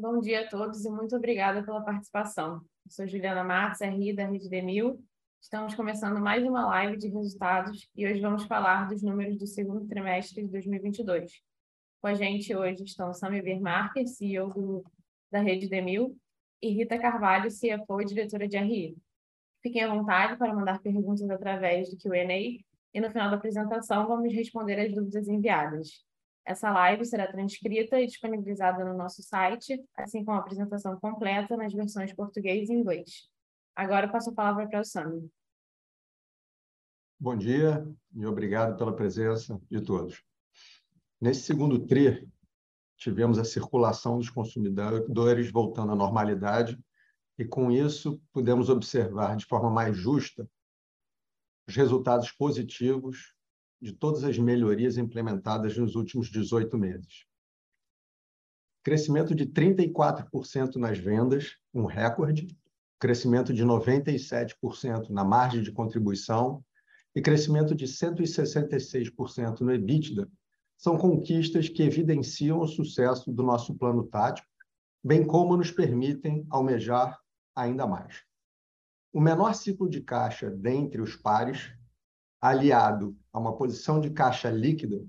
Bom dia a todos e muito obrigada pela participação. Eu sou Juliana Marques, RI da Rede Demil. Estamos começando mais uma live de resultados e hoje vamos falar dos números do segundo trimestre de 2022. Com a gente hoje estão Sami Vermarker, CEO do, da Rede Demil, e Rita Carvalho, CFO e diretora de RI. Fiquem à vontade para mandar perguntas através do Q&A e no final da apresentação vamos responder as dúvidas enviadas. Essa live será transcrita e disponibilizada no nosso site, assim como a apresentação completa nas versões português e inglês. Agora eu passo a palavra para o Sami. Bom dia e obrigado pela presença de todos. Nesse segundo TRI, tivemos a circulação dos consumidores voltando à normalidade e, com isso, pudemos observar de forma mais justa os resultados positivos de todas as melhorias implementadas nos últimos 18 meses. Crescimento de 34% nas vendas, um recorde, crescimento de 97% na margem de contribuição e crescimento de 166% no EBITDA, são conquistas que evidenciam o sucesso do nosso plano tático, bem como nos permitem almejar ainda mais. O menor ciclo de caixa dentre os pares aliado a uma posição de caixa líquida,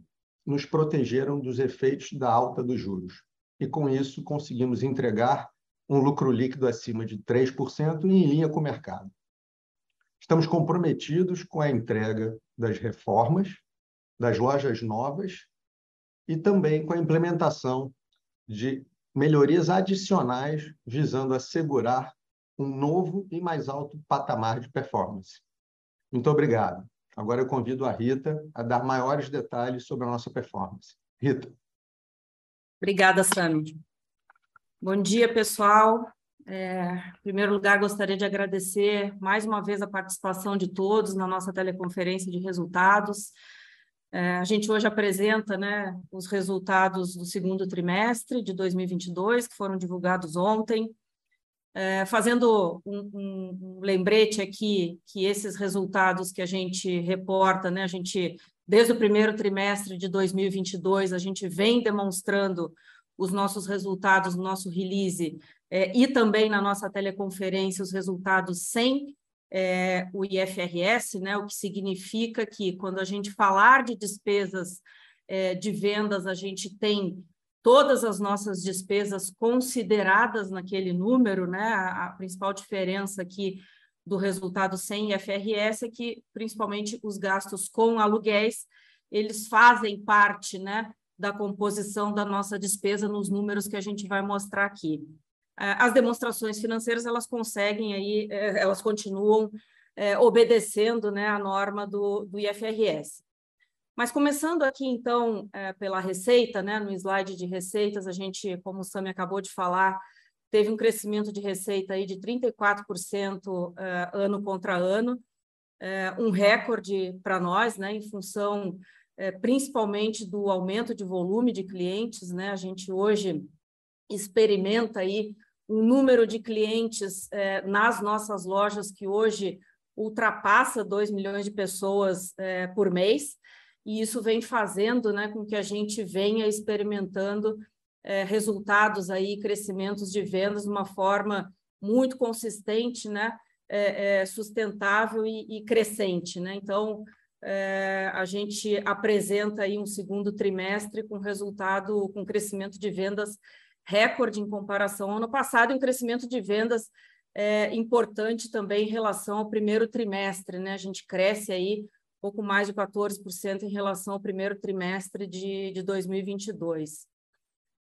nos protegeram dos efeitos da alta dos juros. E, com isso, conseguimos entregar um lucro líquido acima de 3% e em linha com o mercado. Estamos comprometidos com a entrega das reformas, das lojas novas e também com a implementação de melhorias adicionais visando assegurar um novo e mais alto patamar de performance. Muito obrigado. Agora eu convido a Rita a dar maiores detalhes sobre a nossa performance. Rita. Obrigada, Sami. Bom dia, pessoal. É, em primeiro lugar, gostaria de agradecer mais uma vez a participação de todos na nossa teleconferência de resultados. É, a gente hoje apresenta né, os resultados do segundo trimestre de 2022, que foram divulgados ontem. É, fazendo um, um, lembrete aqui que esses resultados que a gente reporta, né, a gente desde o primeiro trimestre de 2022 a gente vem demonstrando os nossos resultados no nosso release é, e também na nossa teleconferência os resultados sem é, o IFRS, né, o que significa que quando a gente falar de despesas é, de vendas a gente tem todas as nossas despesas consideradas naquele número, né? A, principal diferença aqui do resultado sem IFRS é que, principalmente, os gastos com aluguéis, eles fazem parte, né, da composição da nossa despesa nos números que a gente vai mostrar aqui. É, as demonstrações financeiras, elas conseguem aí, é, elas continuam é, obedecendo, né, a norma do, do IFRS. Mas começando aqui, então, é, pela receita, né, no slide de receitas, a gente, como o Sami acabou de falar, teve um crescimento de receita aí de 34% é, ano contra ano, é, um recorde para nós, né, em função é, principalmente do aumento de volume de clientes, né, a gente hoje experimenta aí um número de clientes nas nossas lojas que hoje ultrapassa 2 milhões de pessoas por mês, e isso vem fazendo né, com que a gente venha experimentando é, resultados aí, crescimentos de vendas de uma forma muito consistente, né, é, é, sustentável e, e, crescente. Né? Então, é, a gente apresenta aí um segundo trimestre com resultado, com crescimento de vendas recorde em comparação ao ano passado e um crescimento de vendas é, importante também em relação ao primeiro trimestre. Né? A gente cresce aí pouco mais de 14% em relação ao primeiro trimestre de, de 2022.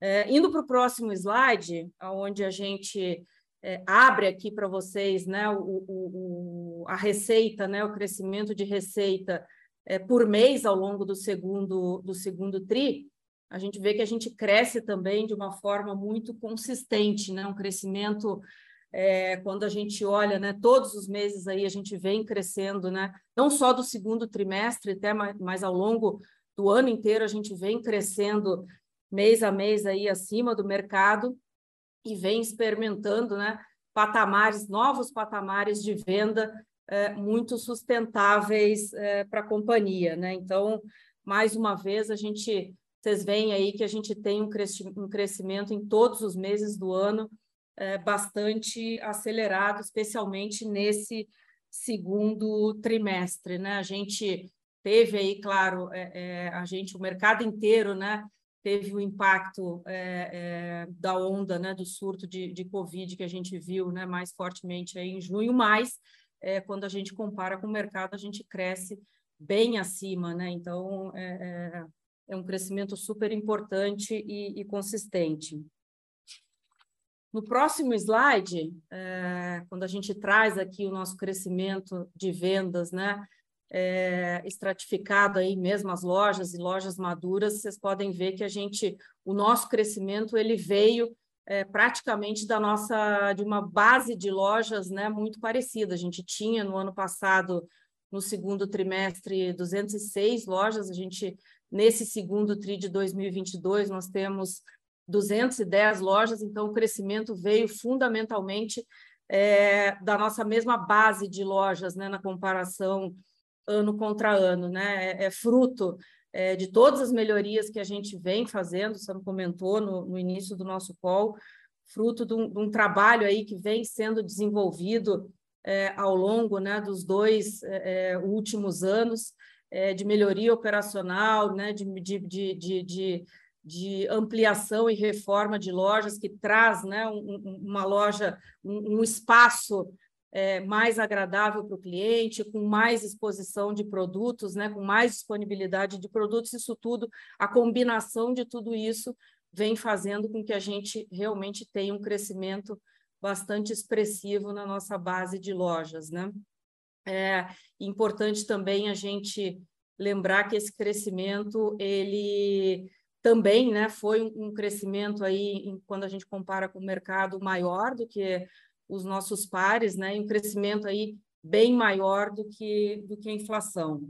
É, indo para o próximo slide, onde a gente é, abre aqui para vocês né, o, o, a receita, né, o crescimento de receita é, por mês ao longo do segundo, do segundo TRI, a gente vê que a gente cresce também de uma forma muito consistente, né, um crescimento é, quando a gente olha, né, todos os meses aí a gente vem crescendo, né, não só do segundo trimestre, até mas ao longo do ano inteiro a gente vem crescendo mês a mês aí acima do mercado e vem experimentando, né, patamares, novos patamares de venda é, muito sustentáveis é, para a companhia, né? Então, mais uma vez, a gente vocês veem aí que a gente tem um crescimento em todos os meses do ano é, bastante acelerado, especialmente nesse segundo trimestre, né? A gente teve aí, claro, é, é, a gente, o mercado inteiro, né, teve o impacto é, é, da onda, né, do surto de, de Covid que a gente viu, né, mais fortemente aí em junho, mas é, quando a gente compara com o mercado, a gente cresce bem acima, né? Então, é, é, um crescimento super importante e, e consistente. No próximo slide, é, quando a gente traz aqui o nosso crescimento de vendas, né, é, estratificado aí mesmo as lojas e lojas maduras, vocês podem ver que a gente, o nosso crescimento ele veio é, praticamente da nossa de uma base de lojas, né, muito parecida. A gente tinha no ano passado, no segundo trimestre, 206 lojas. A gente nesse segundo tri de 2022 nós temos 210 lojas, então o crescimento veio fundamentalmente é, da nossa mesma base de lojas, né, na comparação ano contra ano, né, é, é fruto é, de todas as melhorias que a gente vem fazendo, você comentou no, no início do nosso call, fruto de um, de um, trabalho aí que vem sendo desenvolvido é, ao longo né, dos dois é, é, últimos anos, de melhoria operacional, né, de, de, de, de de ampliação e reforma de lojas, que traz né, um, uma loja, um, um espaço é, mais agradável para o cliente, com mais exposição de produtos, né, com mais disponibilidade de produtos, isso tudo, a combinação de tudo isso vem fazendo com que a gente realmente tenha um crescimento bastante expressivo na nossa base de lojas. Né? É importante também a gente lembrar que esse crescimento ele também né, foi um crescimento aí, quando a gente compara com o mercado, maior do que os nossos pares, né, um crescimento aí bem maior do que, do que a inflação.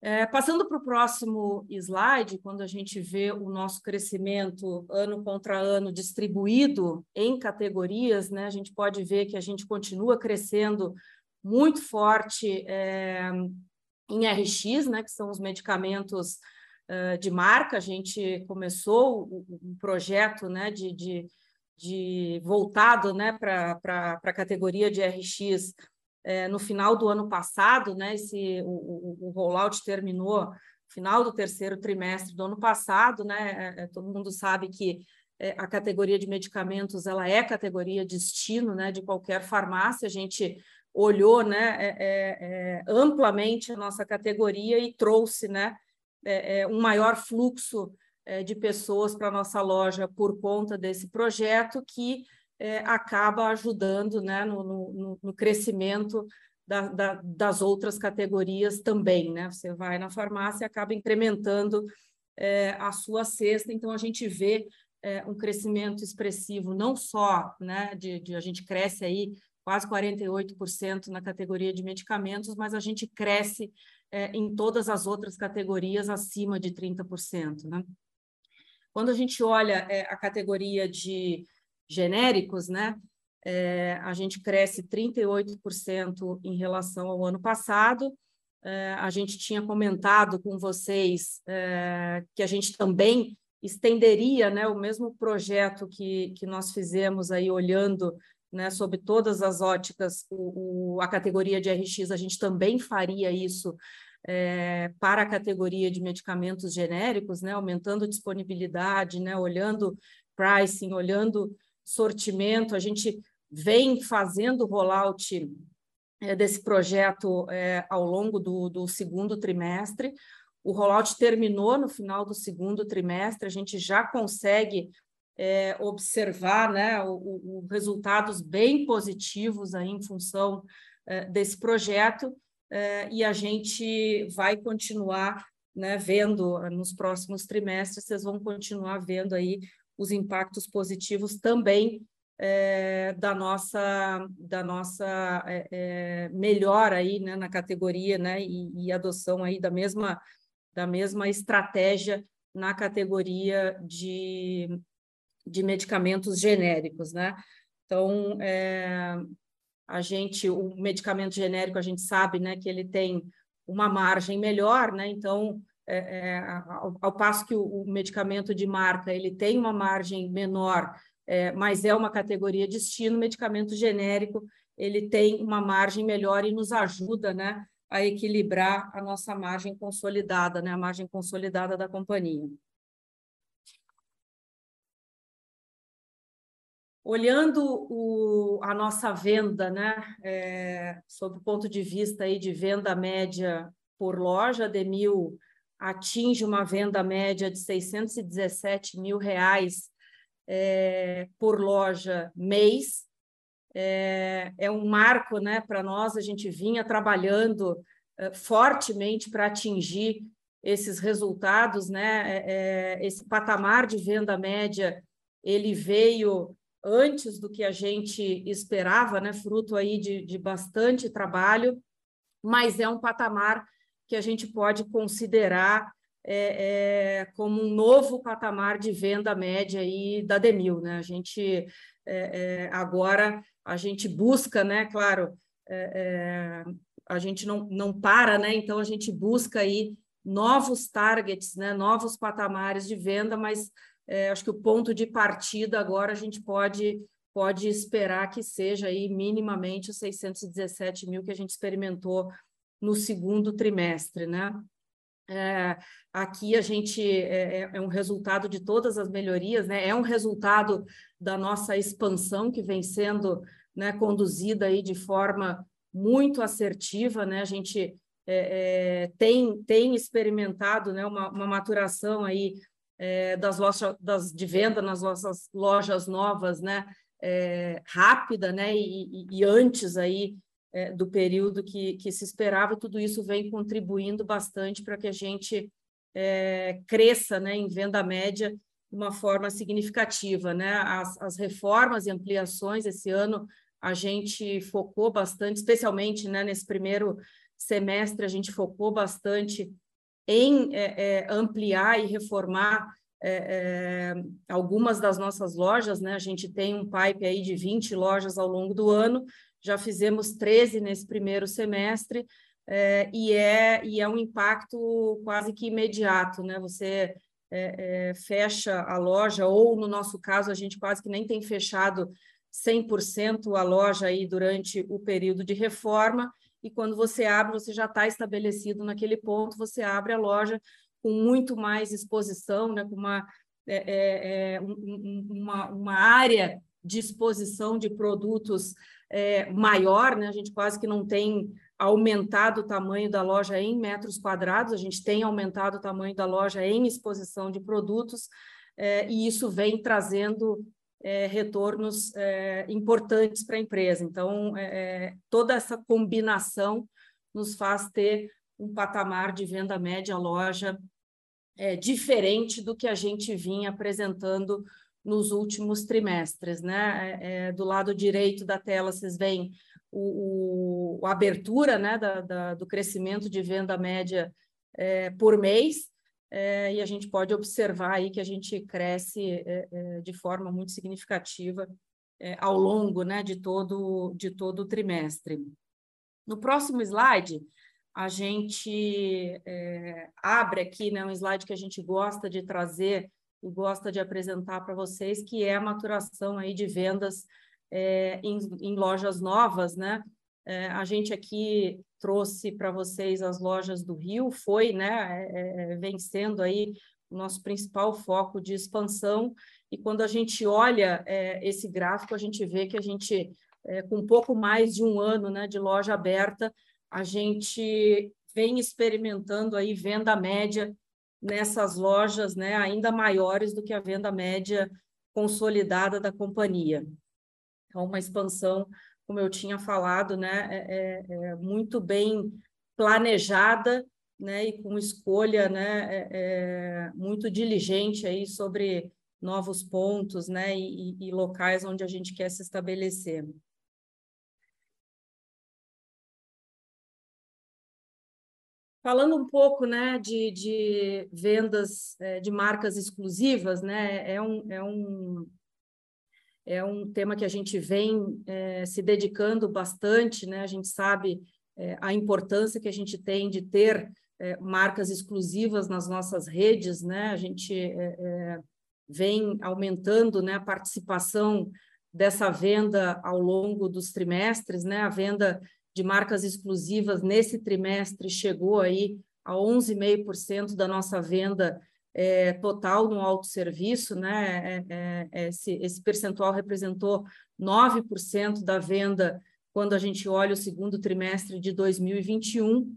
É, passando para o próximo slide, quando a gente vê o nosso crescimento ano contra ano distribuído em categorias, né, a gente pode ver que a gente continua crescendo muito forte é, em RX, né, que são os medicamentos de marca, a gente começou um projeto né, de, de, de voltado né, para a categoria de RX é, no final do ano passado, né, esse, o, o, rollout terminou final do terceiro trimestre do ano passado, né, é, é todo mundo sabe que a categoria de medicamentos ela é categoria destino né, de qualquer farmácia, a gente olhou né, é, é, amplamente a nossa categoria e trouxe né, é, é, um maior fluxo é, de pessoas para a nossa loja por conta desse projeto, que é, acaba ajudando né, no, no, no crescimento da, da, das outras categorias também. Né? Você vai na farmácia e acaba incrementando a sua cesta, então a gente vê um crescimento expressivo, não só né, de, de a gente cresce aí quase 48% na categoria de medicamentos, mas a gente cresce é, em todas as outras categorias acima de 30%. Né? Quando a gente olha é, a categoria de genéricos, né, é, a gente cresce 38% em relação ao ano passado. É, a gente tinha comentado com vocês é, que a gente também estenderia né, o mesmo projeto que, que nós fizemos aí olhando né, sob todas as óticas, o, o, a categoria de RX, a gente também faria isso é, para a categoria de medicamentos genéricos, né, aumentando disponibilidade, né, olhando pricing, olhando sortimento. A gente vem fazendo rollout é, desse projeto é, ao longo do, do segundo trimestre. O rollout terminou no final do segundo trimestre, a gente já consegue é, observar né, o, o, resultados bem positivos aí em função é, desse projeto é, e a gente vai continuar né, vendo nos próximos trimestres, vocês vão continuar vendo aí os impactos positivos também é, da nossa da nossa é, é melhora aí né, na categoria né, e, e, adoção aí da mesma da mesma estratégia na categoria de de medicamentos genéricos, né? Então, é, a gente, o medicamento genérico, a gente sabe, né, que ele tem uma margem melhor, né? Então, é, é, ao, ao, passo que o, o, medicamento de marca ele tem uma margem menor, é, mas é uma categoria destino, o medicamento genérico ele tem uma margem melhor e nos ajuda né, a equilibrar a nossa margem consolidada, né, a margem consolidada da companhia. Olhando o, a nossa venda, né, é, sob o ponto de vista aí de venda média por loja, a Demil atinge uma venda média de 617 mil reais é, por loja mês. É, é um marco né, para nós, a gente vinha trabalhando é, fortemente para atingir esses resultados, né? É, é, esse patamar de venda média ele veio antes do que a gente esperava, né? fruto aí de, de bastante trabalho, mas é um patamar que a gente pode considerar é, é, como um novo patamar de venda média aí da Demil. Né? A gente é, é agora a gente busca, né? claro, é, é, a gente não, não para, né? então a gente busca aí novos targets, né? novos patamares de venda, mas é, acho que o ponto de partida agora a gente pode, pode esperar que seja aí minimamente os 617 mil que a gente experimentou no segundo trimestre, né? É, aqui a gente é, é, é um resultado de todas as melhorias, né? É um resultado da nossa expansão que vem sendo né, conduzida aí de forma muito assertiva, né? A gente é, é, tem, tem experimentado né, uma, uma maturação aí é, das lojas das, de venda nas nossas lojas novas, né, é, rápida, né, e, e, antes aí é, do período que, que se esperava, tudo isso vem contribuindo bastante para que a gente é, cresça, né, em venda média de uma forma significativa, né, as, as reformas e ampliações esse ano a gente focou bastante, especialmente, né, nesse primeiro semestre a gente focou bastante em é, é, ampliar e reformar é, é, algumas das nossas lojas, né? A gente tem um pipe aí de 20 lojas ao longo do ano, já fizemos 13 nesse primeiro semestre, é, e, é, e é um impacto quase que imediato, né? Você é, fecha a loja, ou no nosso caso, a gente quase que nem tem fechado 100% a loja aí durante o período de reforma, e quando você abre, você já está estabelecido naquele ponto, você abre a loja com muito mais exposição, né, com uma, é, é, é uma, uma área de exposição de produtos é, maior, né? a gente quase que não tem aumentado o tamanho da loja em metros quadrados, a gente tem aumentado o tamanho da loja em exposição de produtos, é, e isso vem trazendo é, retornos é, importantes para a empresa. Então, é, é, toda essa combinação nos faz ter um patamar de venda média loja é, diferente do que a gente vinha apresentando nos últimos trimestres. Né? É, do lado direito da tela, vocês veem o, o a abertura né, da, da, do crescimento de venda média por mês, é, e a gente pode observar aí que a gente cresce é, é, de forma muito significativa é, ao longo né, de, todo, de todo o trimestre. No próximo slide, a gente é, abre aqui né, um slide que a gente gosta de trazer e gosta de apresentar para vocês, que é a maturação aí de vendas é, em, em, lojas novas, né? A gente aqui trouxe para vocês as lojas do Rio, foi, né, é, é, vencendo aí o nosso principal foco de expansão, e quando a gente olha é, esse gráfico, a gente vê que a gente, é, com um pouco mais de um ano né, de loja aberta, a gente vem experimentando aí venda média nessas lojas né, ainda maiores do que a venda média consolidada da companhia. Então, uma expansão como eu tinha falado, né, é, é, é muito bem planejada, né, e com escolha, né, é, é, muito diligente aí sobre novos pontos, né, e, e, locais onde a gente quer se estabelecer. Falando um pouco, né, de, de vendas é, de marcas exclusivas, né, é um, é um é um tema que a gente vem é, se dedicando bastante, né? A gente sabe é, a importância que a gente tem de ter é, marcas exclusivas nas nossas redes, né? A gente vem aumentando né, a participação dessa venda ao longo dos trimestres, né? A venda de marcas exclusivas nesse trimestre chegou aí a 11,5% da nossa venda é, total no autosserviço, né? É, é, é, esse, esse percentual representou 9% da venda quando a gente olha o segundo trimestre de 2021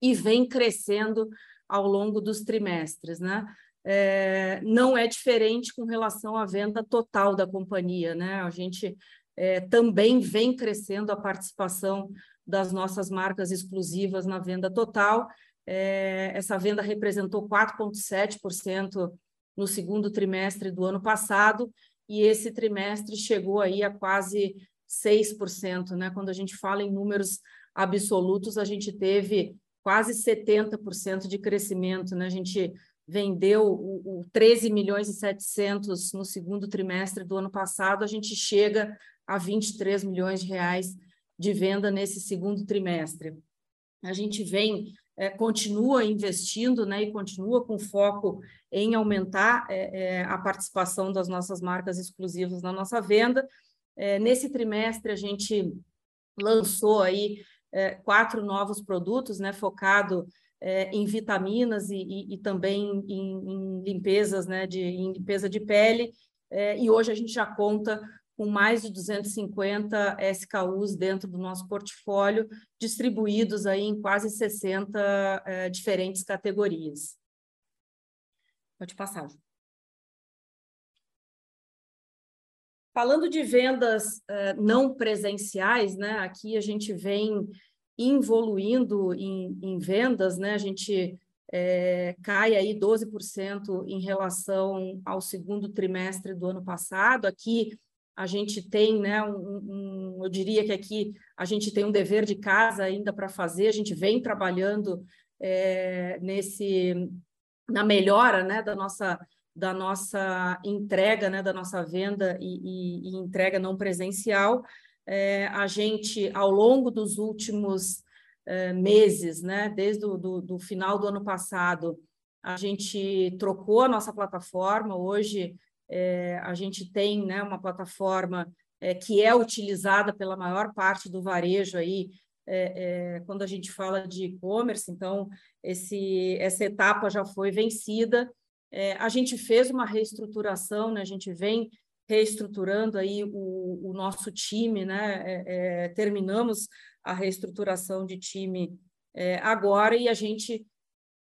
e vem crescendo ao longo dos trimestres, né? É, não é diferente com relação à venda total da companhia, né? A gente é, também vem crescendo a participação das nossas marcas exclusivas na venda total. É, essa venda representou 4,7% no segundo trimestre do ano passado, e esse trimestre chegou aí a quase 6%, né? Quando a gente fala em números absolutos, a gente teve quase 70% de crescimento, né? A gente vendeu o, o 13 milhões e 700 no segundo trimestre do ano passado, a gente chega a 23 milhões de reais de venda nesse segundo trimestre. A gente vem, é, continua investindo né, e continua com foco em aumentar é, é, a participação das nossas marcas exclusivas na nossa venda. É, nesse trimestre, a gente lançou aí é, quatro novos produtos, né, focado é, em vitaminas e, e, e também em, em, limpezas, né, de, em limpeza de pele, e hoje a gente já conta com mais de 250 SKUs dentro do nosso portfólio, distribuídos aí em quase 60 é, diferentes categorias. Pode passar. Falando de vendas uh, não presenciais, né? Aqui a gente vem evoluindo em, em vendas, né? A gente é, cai aí 12% em relação ao segundo trimestre do ano passado. Aqui a gente tem, né, um, um, eu diria que aqui a gente tem um dever de casa ainda para fazer, a gente vem trabalhando é, nesse na melhora né, da nossa da nossa entrega, né, da nossa venda e, e, e entrega não presencial. É, a gente, ao longo dos últimos é, meses, né, desde o do, do final do ano passado, a gente trocou a nossa plataforma. Hoje, é, a gente tem né, uma plataforma é, que é utilizada pela maior parte do varejo aí, é, é, quando a gente fala de e-commerce, então esse, essa etapa já foi vencida é, a gente fez uma reestruturação, né? a gente vem reestruturando aí o, o nosso time, né? É, terminamos a reestruturação de time agora e a gente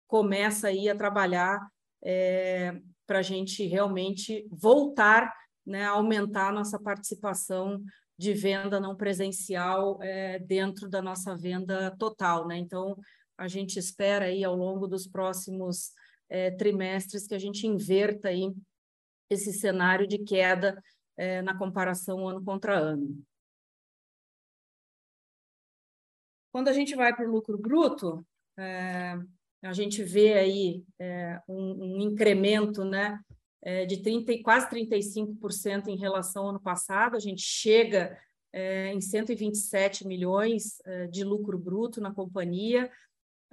começa aí a trabalhar é, para a gente realmente voltar né, a aumentar a nossa participação de venda não presencial é, dentro da nossa venda total. Né? Então, a gente espera aí ao longo dos próximos é, trimestres que a gente inverta aí esse cenário de queda é, na comparação ano contra ano. Quando a gente vai para o lucro bruto, a gente vê aí é, um, um, incremento né, é, de 30, quase 35% em relação ao ano passado, a gente chega é, em 127 milhões é, de lucro bruto na companhia,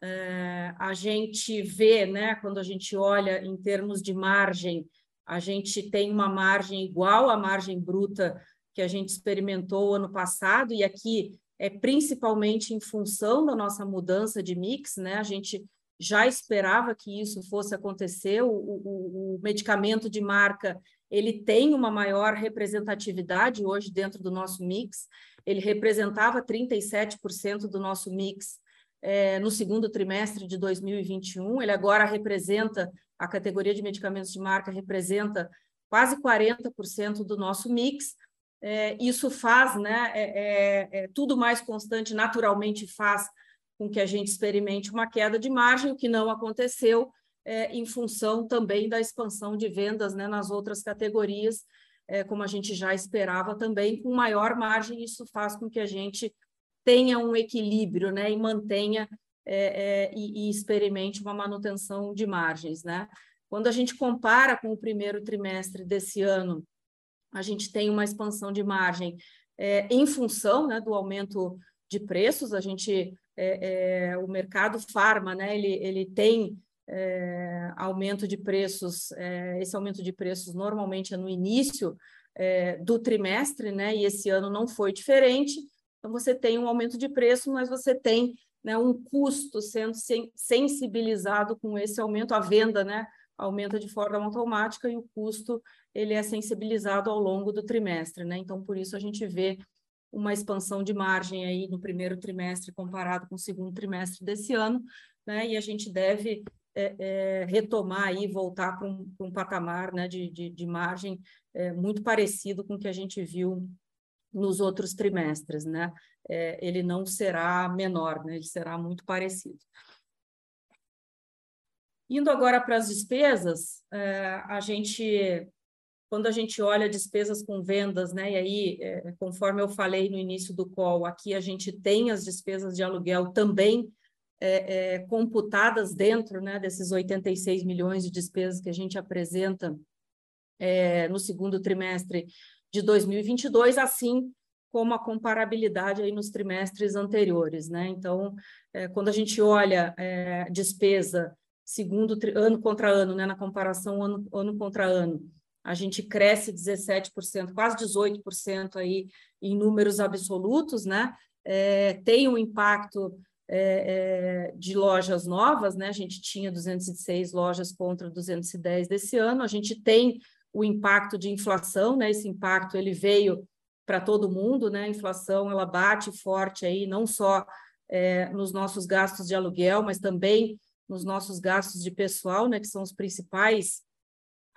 é, a gente vê, né, quando a gente olha em termos de margem, a gente tem uma margem igual à margem bruta que a gente experimentou ano passado, e aqui é principalmente em função da nossa mudança de mix, né? A gente já esperava que isso fosse acontecer. O, o, o medicamento de marca ele tem uma maior representatividade hoje dentro do nosso mix. Ele representava 37% do nosso mix é, no segundo trimestre de 2021. Ele agora representa, a categoria de medicamentos de marca representa quase 40% do nosso mix. É, isso faz, né, é, é, é, tudo mais constante, naturalmente faz com que a gente experimente uma queda de margem, o que não aconteceu é, em função também da expansão de vendas né, nas outras categorias, é, como a gente já esperava também, com maior margem, isso faz com que a gente tenha um equilíbrio né, e mantenha é, é, e, e, experimente uma manutenção de margens. Né? Quando a gente compara com o primeiro trimestre desse ano, a gente tem uma expansão de margem é, em função né, do aumento de preços, a gente é, é, o mercado farma, né, ele, ele tem é, aumento de preços, é, esse aumento de preços normalmente é no início é, do trimestre, né, e esse ano não foi diferente, então você tem um aumento de preço, mas você tem né, um custo sendo sensibilizado com esse aumento, a venda né, aumenta de forma automática e o custo ele é sensibilizado ao longo do trimestre. Né? Então, por isso a gente vê uma expansão de margem aí no primeiro trimestre comparado com o segundo trimestre desse ano, né? e a gente deve é, é, retomar e voltar para um, um, patamar né, de, de, de margem é, muito parecido com o que a gente viu nos outros trimestres, né? É, ele não será menor, né? ele será muito parecido. Indo agora para as despesas, é, a gente, quando a gente olha despesas com vendas, né? E aí, é, conforme eu falei no início do call, aqui a gente tem as despesas de aluguel também é, é, computadas dentro né, desses 86 milhões de despesas que a gente apresenta no segundo trimestre de 2022, assim como a comparabilidade aí nos trimestres anteriores. Né? Então, quando a gente olha despesa segundo ano contra ano, né, na comparação ano, ano contra ano, a gente cresce 17%, quase 18% aí em números absolutos, né? É, tem um impacto é, é, de lojas novas, né? A gente tinha 206 lojas contra 210 desse ano. A gente tem o impacto de inflação, né? Esse impacto ele veio para todo mundo, né? A inflação ela bate forte aí, não só é, nos nossos gastos de aluguel, mas também nos nossos gastos de pessoal, né? Que são os principais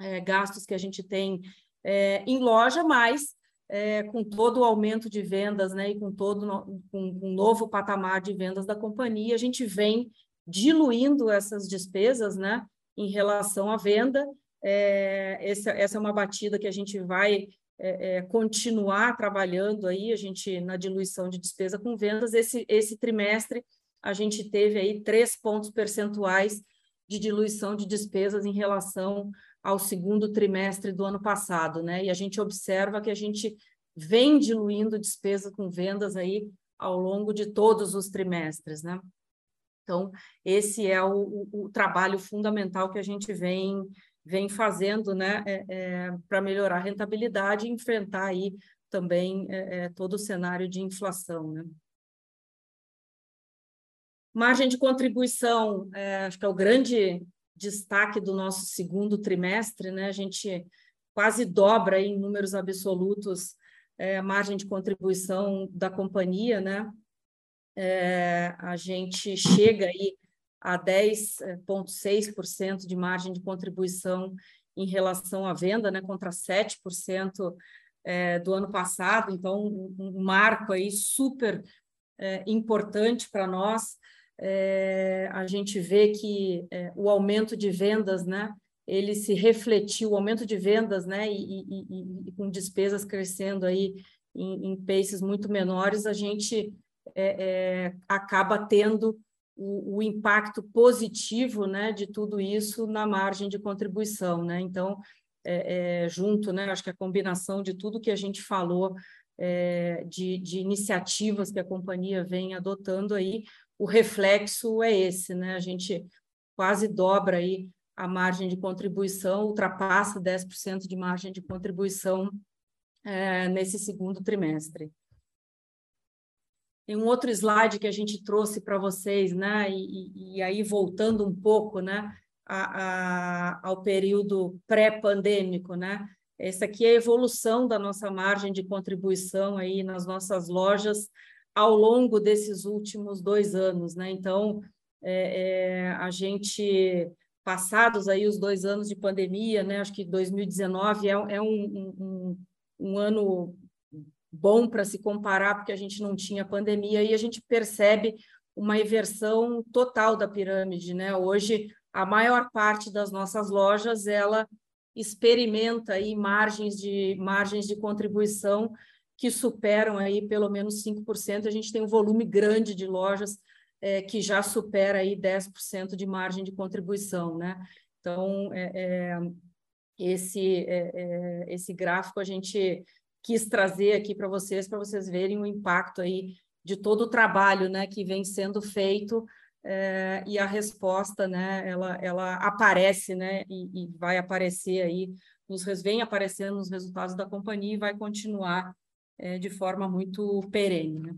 é, gastos que a gente tem é, em loja, mas é, com todo o aumento de vendas, né, e com todo com um novo patamar de vendas da companhia, a gente vem diluindo essas despesas, né, em relação à venda. É, essa, essa é uma batida que a gente vai é, é, continuar trabalhando aí, a gente na diluição de despesa com vendas. Esse, esse trimestre a gente teve aí três pontos percentuais de diluição de despesas em relação ao segundo trimestre do ano passado, né? E a gente observa que a gente vem diluindo despesa com vendas aí ao longo de todos os trimestres, né? Então, esse é o, o, o trabalho fundamental que a gente vem, vem fazendo, né, é, é, para melhorar a rentabilidade e enfrentar aí também é, é todo o cenário de inflação, né? Margem de contribuição, é, acho que é o grande destaque do nosso segundo trimestre, né? A gente quase dobra em números absolutos é, a margem de contribuição da companhia, né? É, a gente chega aí a 10,6% de margem de contribuição em relação à venda, né, contra 7% é, do ano passado, então um, um marco aí super é, importante para nós é, a gente vê que é, o aumento de vendas, né, ele se refletiu, o aumento de vendas, né, e, e, e com despesas crescendo aí em, em paces muito menores, a gente é, é, acaba tendo o, o, impacto positivo, né, de tudo isso na margem de contribuição, né, então, é, é, junto, né, acho que a combinação de tudo que a gente falou, de, de iniciativas que a companhia vem adotando aí, o reflexo é esse, né? A gente quase dobra aí a margem de contribuição, ultrapassa 10% de margem de contribuição é, nesse segundo trimestre. Tem um outro slide que a gente trouxe para vocês, né? E, e, aí voltando um pouco, né? A, a, ao período pré-pandêmico, né? Essa aqui é a evolução da nossa margem de contribuição aí nas nossas lojas ao longo desses últimos dois anos, né? Então, é, é, a gente, passados aí os dois anos de pandemia, né? Acho que 2019 é, é um, um, um ano bom para se comparar, porque a gente não tinha pandemia, e a gente percebe uma inversão total da pirâmide, né? Hoje, a maior parte das nossas lojas, ela experimenta aí margens de, margens de contribuição que superam aí pelo menos 5%. A gente tem um volume grande de lojas é, que já supera aí 10% de margem de contribuição, né? Então, é, é, esse, é, é, esse gráfico a gente quis trazer aqui para vocês, para vocês verem o impacto aí de todo o trabalho né, que vem sendo feito é, e a resposta né, ela, ela aparece né, e, e vai aparecer aí, nos, vem aparecendo nos resultados da companhia e vai continuar é, de forma muito perene. Né?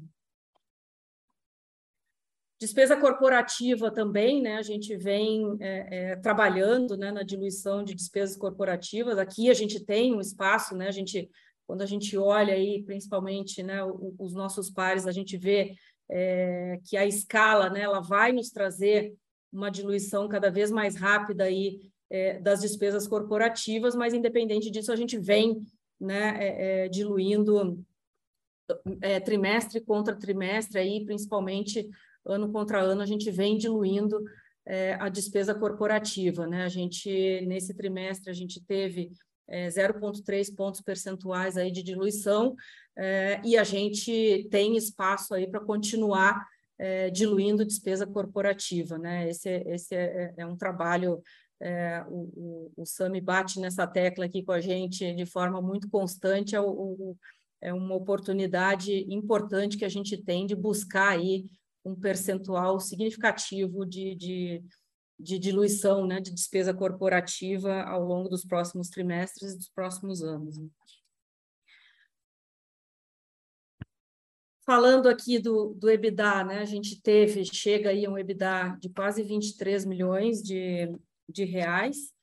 Despesa corporativa também, né? A gente vem é, é, trabalhando né, na diluição de despesas corporativas. Aqui a gente tem um espaço, né? A gente, quando a gente olha aí, principalmente, né, os nossos pares, a gente vê é, que a escala, né, ela vai nos trazer uma diluição cada vez mais rápida aí é, das despesas corporativas, mas independente disso a gente vem, né, é, é, trimestre contra trimestre aí, principalmente ano contra ano, a gente vem diluindo é, a despesa corporativa. Né? A gente, nesse trimestre, a gente teve é, 0,3 pontos percentuais aí de diluição é, e a gente tem espaço aí para continuar é, diluindo despesa corporativa. Né? Esse, esse é, é, um trabalho o, o, o Sami bate nessa tecla aqui com a gente de forma muito constante, é, o, é, uma oportunidade importante que a gente tem de buscar aí um percentual significativo de, de, de diluição né, de despesa corporativa ao longo dos próximos trimestres e dos próximos anos. Falando aqui do, do EBITDA, né, a gente teve, chega aí a um EBITDA de quase 23 milhões de, de reais,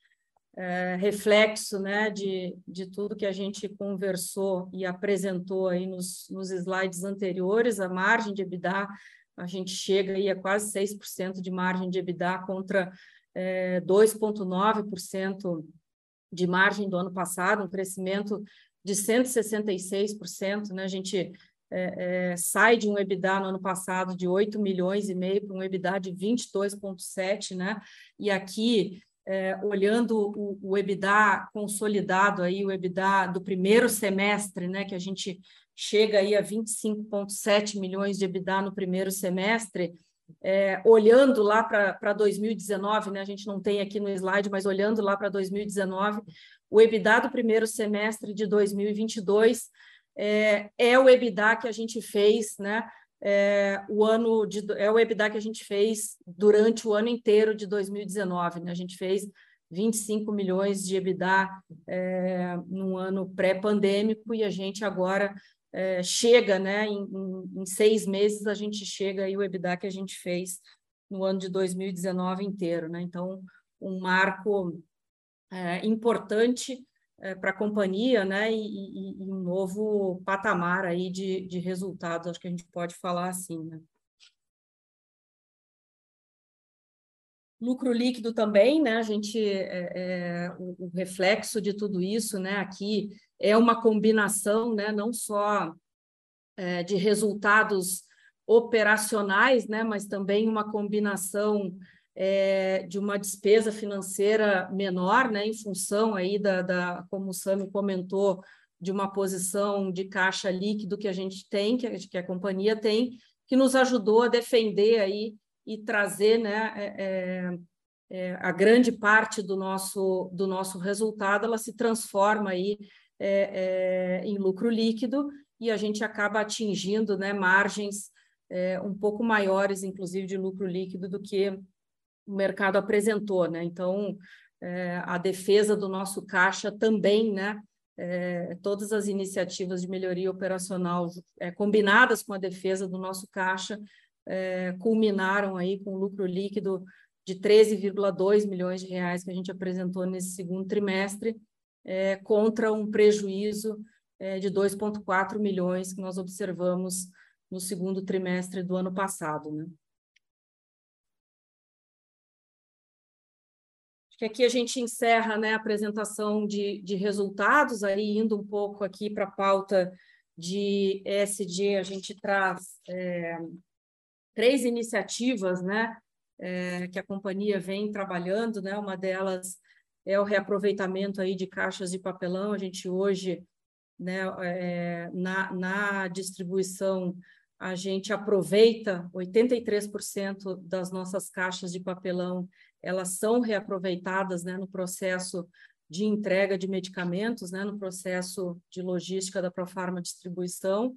é, reflexo né, de, de tudo que a gente conversou e apresentou aí nos, nos slides anteriores, a margem de EBITDA a gente chega aí a quase 6% de margem de EBITDA contra é, 2,9% de margem do ano passado, um crescimento de 166%, né? A gente é, é, sai de um EBITDA no ano passado de 8 milhões e meio para um EBITDA de 22,7, né? E aqui, é, olhando o, o, EBITDA consolidado aí, o EBITDA do primeiro semestre, né? Que a gente chega aí a 25,7 milhões de EBITDA no primeiro semestre, é, olhando lá para 2019, né, a gente não tem aqui no slide, mas olhando lá para 2019, o EBITDA do primeiro semestre de 2022 é, é o EBITDA que a gente fez, né, é, o ano de, é o EBITDA que a gente fez durante o ano inteiro de 2019, né, a gente fez 25 milhões de EBITDA é, no ano pré-pandêmico e a gente agora é, chega, né, em, em, em, seis meses a gente chega aí o EBITDA que a gente fez no ano de 2019 inteiro, né? Então, um marco é, importante é, para a companhia, né, e, e, um novo patamar aí de, de resultados, acho que a gente pode falar assim, né? Lucro líquido também, né? A gente é, é, o, o, reflexo de tudo isso, né? Aqui é uma combinação, né? Não só é, de resultados operacionais, né? Mas também uma combinação é, de uma despesa financeira menor, né? Em função aí da, da como o Sami comentou, de uma posição de caixa líquido que a gente tem, que a, que a companhia tem, que nos ajudou a defender aí e trazer né, é, é, é, a grande parte do nosso, do nosso resultado, ela se transforma aí é, é em lucro líquido e a gente acaba atingindo né, margens um pouco maiores, inclusive, de lucro líquido do que o mercado apresentou. Né? Então, a defesa do nosso caixa também, né, é, todas as iniciativas de melhoria operacional é, combinadas com a defesa do nosso caixa é, culminaram aí com lucro líquido de 13,2 milhões de reais que a gente apresentou nesse segundo trimestre, é, contra um prejuízo é, de 2,4 milhões que nós observamos no segundo trimestre do ano passado. Né? Que aqui a gente encerra né, a apresentação de, de resultados, aí indo um pouco aqui para a pauta de ESG, a gente traz é, três iniciativas, né, é, que a companhia vem trabalhando, né, uma delas é o reaproveitamento aí de caixas de papelão, a gente hoje, né, é, na, na distribuição, a gente aproveita 83% das nossas caixas de papelão, elas são reaproveitadas, né, no processo de entrega de medicamentos, né, no processo de logística da Profarma Distribuição,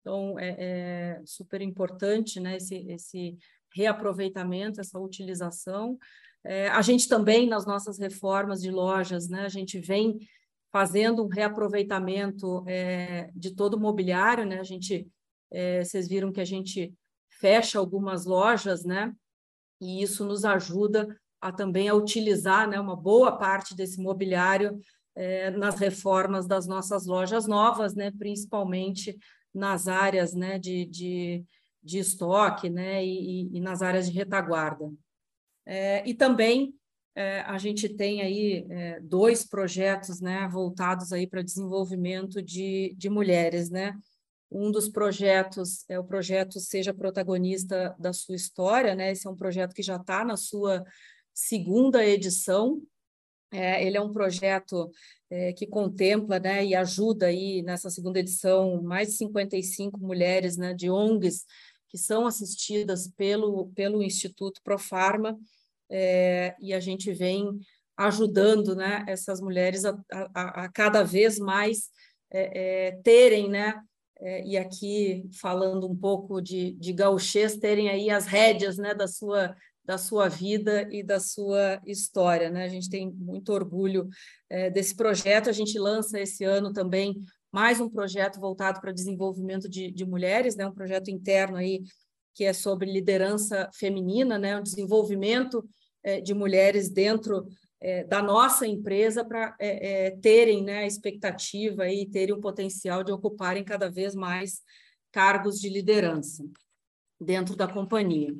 Então, é, é super importante né, esse, esse reaproveitamento, essa utilização. É, a gente também, nas nossas reformas de lojas, né, a gente vem fazendo um reaproveitamento é, de todo o mobiliário, né? A gente, é, vocês viram que a gente fecha algumas lojas, né? E isso nos ajuda a também a utilizar, né, uma boa parte desse mobiliário é, nas reformas das nossas lojas novas, né? Principalmente nas áreas, né, de, de, de estoque, né? E, e nas áreas de retaguarda. É, e também é, a gente tem aí é, dois projetos né, voltados aí para desenvolvimento de, de mulheres. Né? Um dos projetos é o projeto Seja Protagonista da Sua História, né? esse é um projeto que já está na sua segunda edição. É, ele é um projeto é, que contempla né, e ajuda aí nessa segunda edição mais de 55 mulheres né, de ONGs que são assistidas pelo, pelo Instituto Profarma, é, e a gente vem ajudando né, essas mulheres a, a, a cada vez mais é, é, terem, né, é, e aqui falando um pouco de, de gauchês, terem aí as rédeas né, da, sua, da sua vida e da sua história. Né? A gente tem muito orgulho é, desse projeto, a gente lança esse ano também mais um projeto voltado para desenvolvimento de, de mulheres, né? um projeto interno aí que é sobre liderança feminina, né, o desenvolvimento é, de mulheres dentro é, da nossa empresa para é, é, terem né, a expectativa e terem o potencial de ocuparem cada vez mais cargos de liderança dentro da companhia.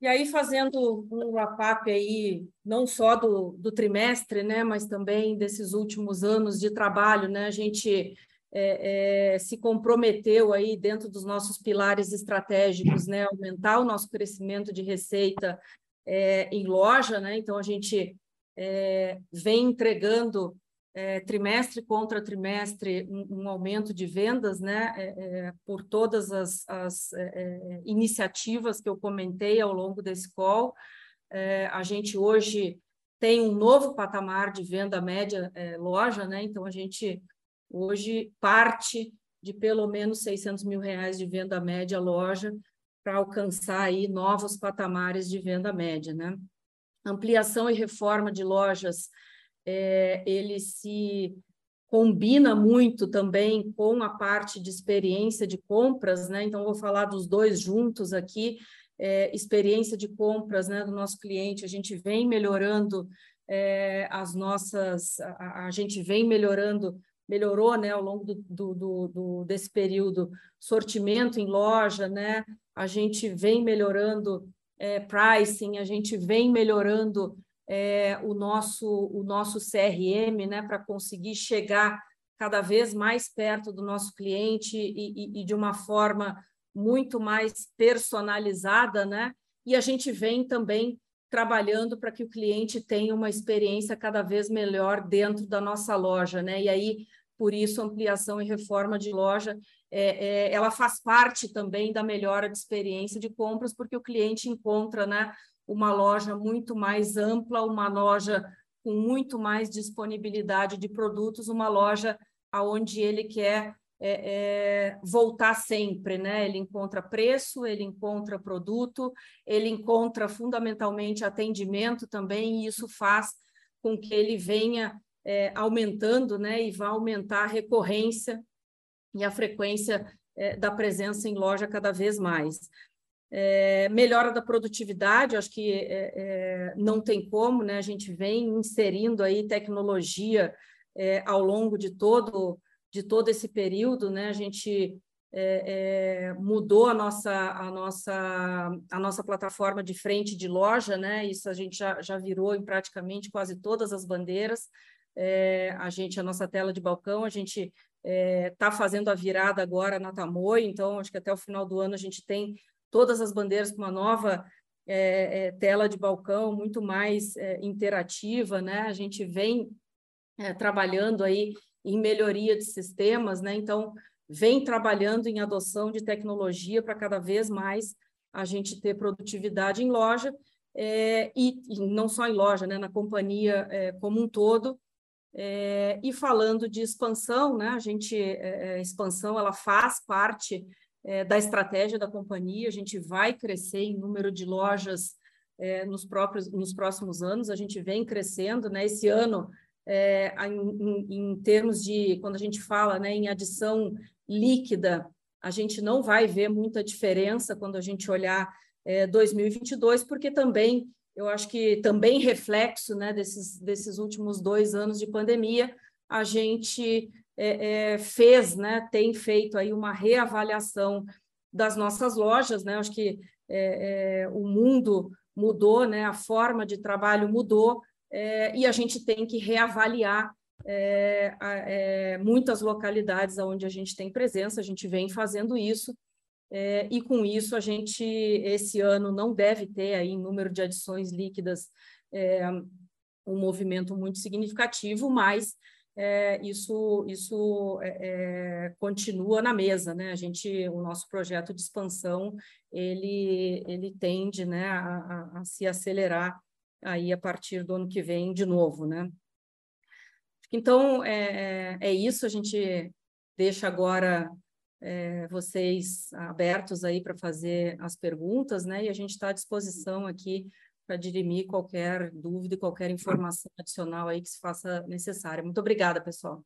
E aí, fazendo um wrap-up aí, não só do, do trimestre, né, mas também desses últimos anos de trabalho, né, a gente é, é, se comprometeu aí dentro dos nossos pilares estratégicos, né, aumentar o nosso crescimento de receita é, em loja, né? Então a gente é, vem entregando é, trimestre contra trimestre um, um, aumento de vendas, né? É, por todas as, as iniciativas que eu comentei ao longo desse call, a gente hoje tem um novo patamar de venda média loja, né? Então a gente Hoje, parte de pelo menos 600 mil reais de venda média loja para alcançar aí novos patamares de venda média, né? Ampliação e reforma de lojas, é, ele se combina muito também com a parte de experiência de compras, né? Então, vou falar dos dois juntos aqui. É, experiência de compras né, do nosso cliente, a gente vem melhorando é, as nossas, a, a, gente vem melhorando melhorou né, ao longo do, do, do, desse período, sortimento em loja, né? a gente vem melhorando é, pricing, a gente vem melhorando é, o, nosso, o nosso CRM né, para conseguir chegar cada vez mais perto do nosso cliente e, e, e de uma forma muito mais personalizada, né? E a gente vem também trabalhando para que o cliente tenha uma experiência cada vez melhor dentro da nossa loja, né? E aí por isso ampliação e reforma de loja é, é, ela faz parte também da melhora de experiência de compras, porque o cliente encontra né, uma loja muito mais ampla, uma loja com muito mais disponibilidade de produtos, uma loja aonde ele quer é, é, voltar sempre, né? Ele encontra preço, ele encontra produto, ele encontra fundamentalmente atendimento também, e isso faz com que ele venha é, aumentando, né, e vai aumentar a recorrência e a frequência é, da presença em loja cada vez mais. É, melhora da produtividade, acho que é, é, não tem como, né? A gente vem inserindo aí tecnologia é, ao longo de todo de todo esse período, né? A gente mudou a nossa a nossa a nossa plataforma de frente de loja, né? Isso a gente já, já virou em praticamente quase todas as bandeiras é, a gente, a nossa tela de balcão, a gente está é, tá fazendo a virada agora na Tamoio, então acho que até o final do ano a gente tem todas as bandeiras com uma nova é, é tela de balcão muito mais é, interativa, né? A gente vem é, trabalhando aí em melhoria de sistemas, né? Então vem trabalhando em adoção de tecnologia para cada vez mais a gente ter produtividade em loja é, e, e, não só em loja, né, na companhia é, como um todo, e falando de expansão, né, a gente, expansão, ela faz parte é, da estratégia da companhia, a gente vai crescer em número de lojas é, nos, próprios, nos próximos anos, a gente vem crescendo, né, esse ano, é, em, em, termos de, quando a gente fala né, em adição líquida, a gente não vai ver muita diferença quando a gente olhar 2022, porque também eu acho que também reflexo né, desses, desses últimos dois anos de pandemia, a gente é, é, fez, né, tem feito aí uma reavaliação das nossas lojas, né? Acho que é, é o mundo mudou, né? A forma de trabalho mudou é, e a gente tem que reavaliar é, muitas localidades onde a gente tem presença. A gente vem fazendo isso e com isso a gente esse ano não deve ter aí número de adições líquidas um movimento muito significativo, mas é, isso isso é, é, continua na mesa, né? A gente o nosso projeto de expansão ele ele tende né a, a, a se acelerar aí a partir do ano que vem de novo, né? Então é, é isso a gente deixa agora é, vocês abertos aí para fazer as perguntas, né? E a gente está à disposição aqui para dirimir qualquer dúvida e qualquer informação adicional aí que se faça necessária. Muito obrigada, pessoal.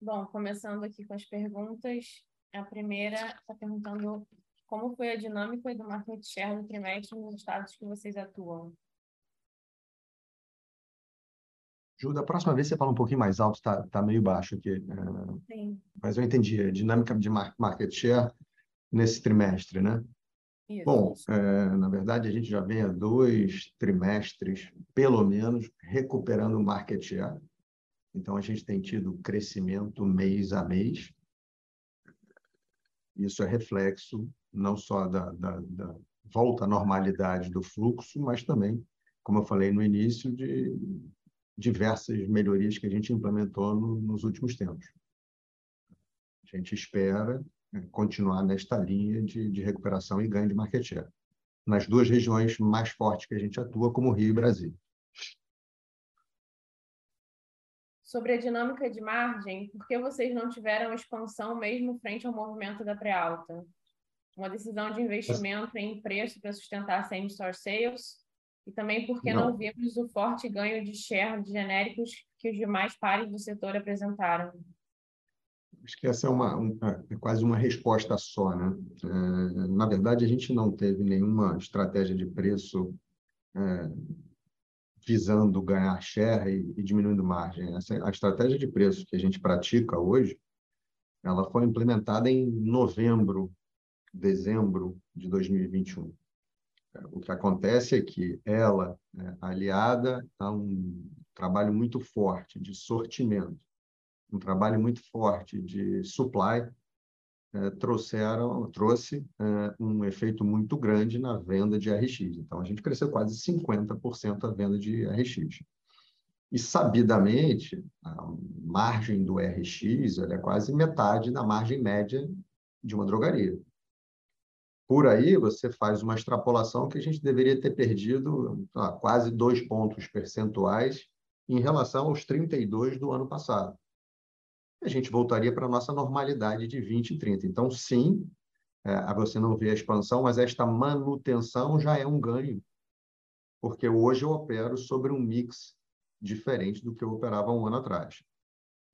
Bom, começando aqui com as perguntas. A primeira está perguntando como foi a dinâmica do market share no trimestre nos estados que vocês atuam. Ju, da próxima vez você fala um pouquinho mais alto, está tá meio baixo aqui. É, Sim. Mas eu entendi, a dinâmica de market share nesse trimestre, né? Isso, Bom. É, na verdade, a gente já vem há dois trimestres, pelo menos, recuperando o market share. Então, a gente tem tido crescimento mês a mês. Isso é reflexo não só da, da, da volta à normalidade do fluxo, mas também, como eu falei no início, de diversas melhorias que a gente implementou no, nos últimos tempos. A gente espera continuar nesta linha de, de recuperação e ganho de market share, nas duas regiões mais fortes que a gente atua, como Rio e Brasil. Sobre a dinâmica de margem, por que vocês não tiveram expansão mesmo frente ao movimento da pré-alta? Uma decisão de investimento em preço para sustentar same-store sales e também porque não. não vimos o forte ganho de share de genéricos que os demais pares do setor apresentaram. Acho que essa é, uma, um, é quase uma resposta só. Né? É, na verdade, a gente não teve nenhuma estratégia de preço é, visando ganhar share e, e diminuindo margem. Essa, a estratégia de preço que a gente pratica hoje, ela foi implementada em novembro, dezembro de 2021. O que acontece é que ela, né, aliada a um trabalho muito forte de sortimento, um trabalho muito forte de supply, é, trouxeram, trouxe é, um efeito muito grande na venda de RX. Então, a gente cresceu quase 50% a venda de RX. E, sabidamente, a margem do RX é quase metade da margem média de uma drogaria. Por aí, você faz uma extrapolação que a gente deveria ter perdido quase dois pontos percentuais em relação aos 32 do ano passado. A gente voltaria para a nossa normalidade de 20 e 30. Então, sim, é, você não vê a expansão, mas esta manutenção já é um ganho, porque hoje eu opero sobre um mix diferente do que eu operava um ano atrás.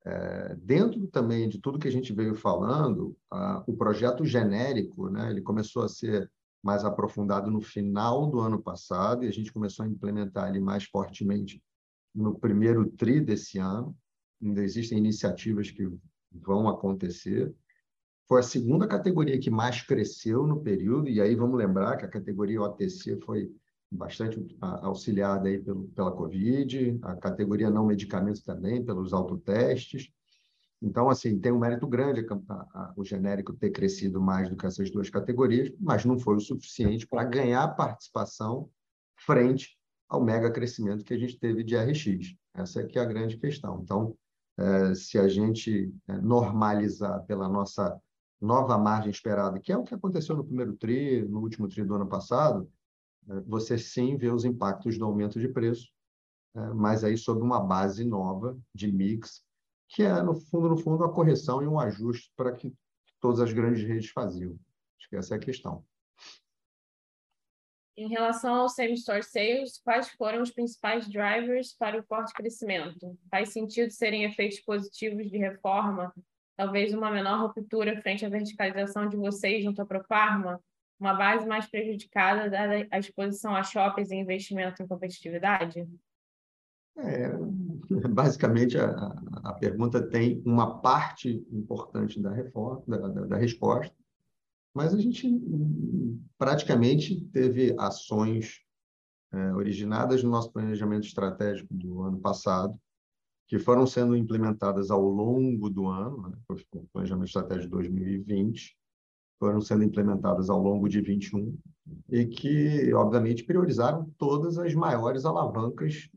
É, dentro também de tudo que a gente veio falando, o projeto genérico, né, ele começou a ser mais aprofundado no final do ano passado e a gente começou a implementar ele mais fortemente no primeiro tri desse ano. Ainda existem iniciativas que vão acontecer. Foi a segunda categoria que mais cresceu no período, e aí vamos lembrar que a categoria OTC foi bastante auxiliada aí pelo, pela Covid, a categoria não medicamentos também, pelos autotestes. Então, assim, tem um mérito grande a, a, o genérico ter crescido mais do que essas duas categorias, mas não foi o suficiente para ganhar participação frente ao mega crescimento que a gente teve de RX. Essa é que é a grande questão. Então, se a gente é, normalizar pela nossa nova margem esperada, que é o que aconteceu no primeiro TRI, no último TRI do ano passado, você sim vê os impactos do aumento de preço, mas aí sob uma base nova de mix, que é, no fundo, no fundo, a correção e um ajuste para que todas as grandes redes faziam. Acho que essa é a questão. Em relação ao same-store sales, quais foram os principais drivers para o forte crescimento? Faz sentido serem efeitos positivos de reforma? Talvez uma menor ruptura frente à verticalização de vocês junto à Profarma? Uma base mais prejudicada dada a exposição a shoppings e investimento em competitividade? É, basicamente, a, a pergunta tem uma parte importante da, reforma, da, da, da resposta, mas a gente praticamente teve ações é, originadas no nosso planejamento estratégico do ano passado, que foram sendo implementadas ao longo do ano, né, o planejamento estratégico de 2020, foram sendo implementadas ao longo de 21 e que, obviamente, priorizaram todas as maiores alavancas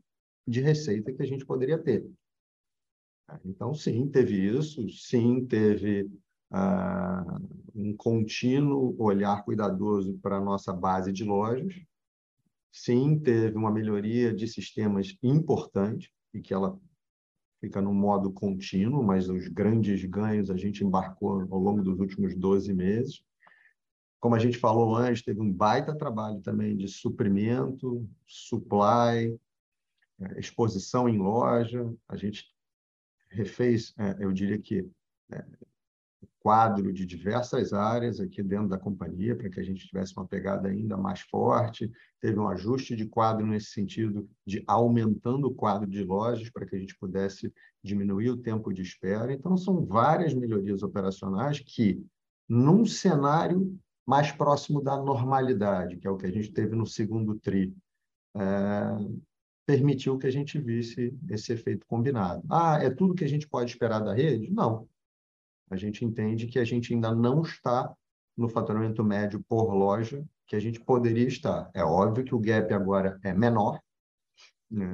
de receita que a gente poderia ter. Então, sim, teve isso, sim, teve uh, um contínuo olhar cuidadoso para a nossa base de lojas. Sim, teve uma melhoria de sistemas importante e que ela fica no modo contínuo, mas os grandes ganhos a gente embarcou ao longo dos últimos 12 meses. Como a gente falou antes, teve um baita trabalho também de suprimento, supply, eh, exposição em loja. A gente refez, eh, eu diria que eh, quadro de diversas áreas aqui dentro da companhia para que a gente tivesse uma pegada ainda mais forte. Teve um ajuste de quadro nesse sentido de aumentando o quadro de lojas para que a gente pudesse diminuir o tempo de espera. Então, são várias melhorias operacionais que, num cenário mais próximo da normalidade, que é o que a gente teve no segundo TRI, é, permitiu que a gente visse esse efeito combinado. Ah, é tudo que a gente pode esperar da rede? Não a gente entende que a gente ainda não está no faturamento médio por loja que a gente poderia estar. É óbvio que o gap agora é menor, né?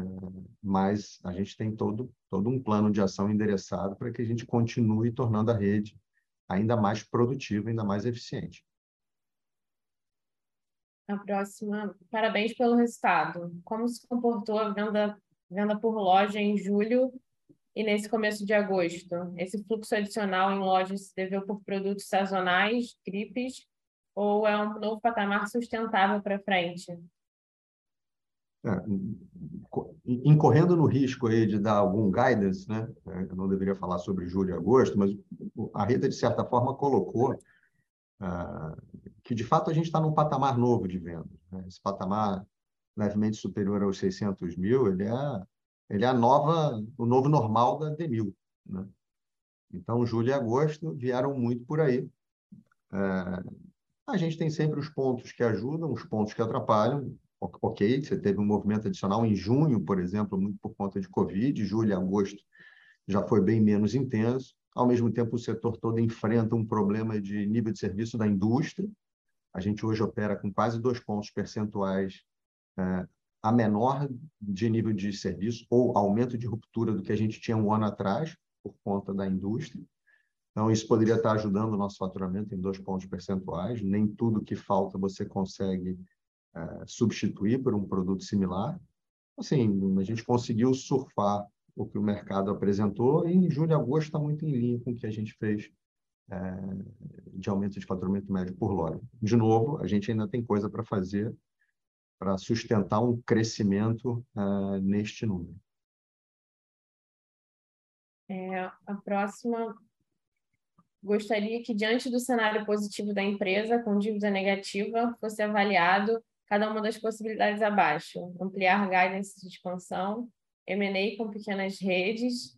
mas a gente tem todo, todo um plano de ação endereçado para que a gente continue tornando a rede ainda mais produtiva, ainda mais eficiente. A próxima, parabéns pelo resultado. Como se comportou a venda, venda por loja em julho e nesse começo de agosto? Esse fluxo adicional em lojas se deveu por produtos sazonais, gripes, ou é um novo patamar sustentável para frente? É, incorrendo no risco aí de dar algum guidance, né? É, eu não deveria falar sobre julho e agosto, mas a Rita, de certa forma, colocou uh, que, de fato, a gente está num patamar novo de venda. Né? Esse patamar levemente superior aos 600 mil, ele é ele é a nova, o novo normal da Demil. Né? Então, julho e agosto vieram muito por aí. É, a gente tem sempre os pontos que ajudam, os pontos que atrapalham. Ok, você teve um movimento adicional em junho, por exemplo, muito por conta de Covid, julho e agosto já foi bem menos intenso. Ao mesmo tempo, o setor todo enfrenta um problema de nível de serviço da indústria. A gente hoje opera com quase dois pontos percentuais é, a menor de nível de serviço ou aumento de ruptura do que a gente tinha um ano atrás, por conta da indústria. Então, isso poderia estar ajudando o nosso faturamento em dois pontos percentuais. Nem tudo que falta você consegue é, substituir por um produto similar. Assim, a gente conseguiu surfar o que o mercado apresentou e em julho e agosto está muito em linha com o que a gente fez é, de aumento de faturamento médio por loja. De novo, a gente ainda tem coisa para fazer para sustentar um crescimento uh, neste número. É, a próxima, gostaria que, diante do cenário positivo da empresa, com dívida negativa, fosse avaliado cada uma das possibilidades abaixo. Ampliar guidance de expansão, M&A com pequenas redes,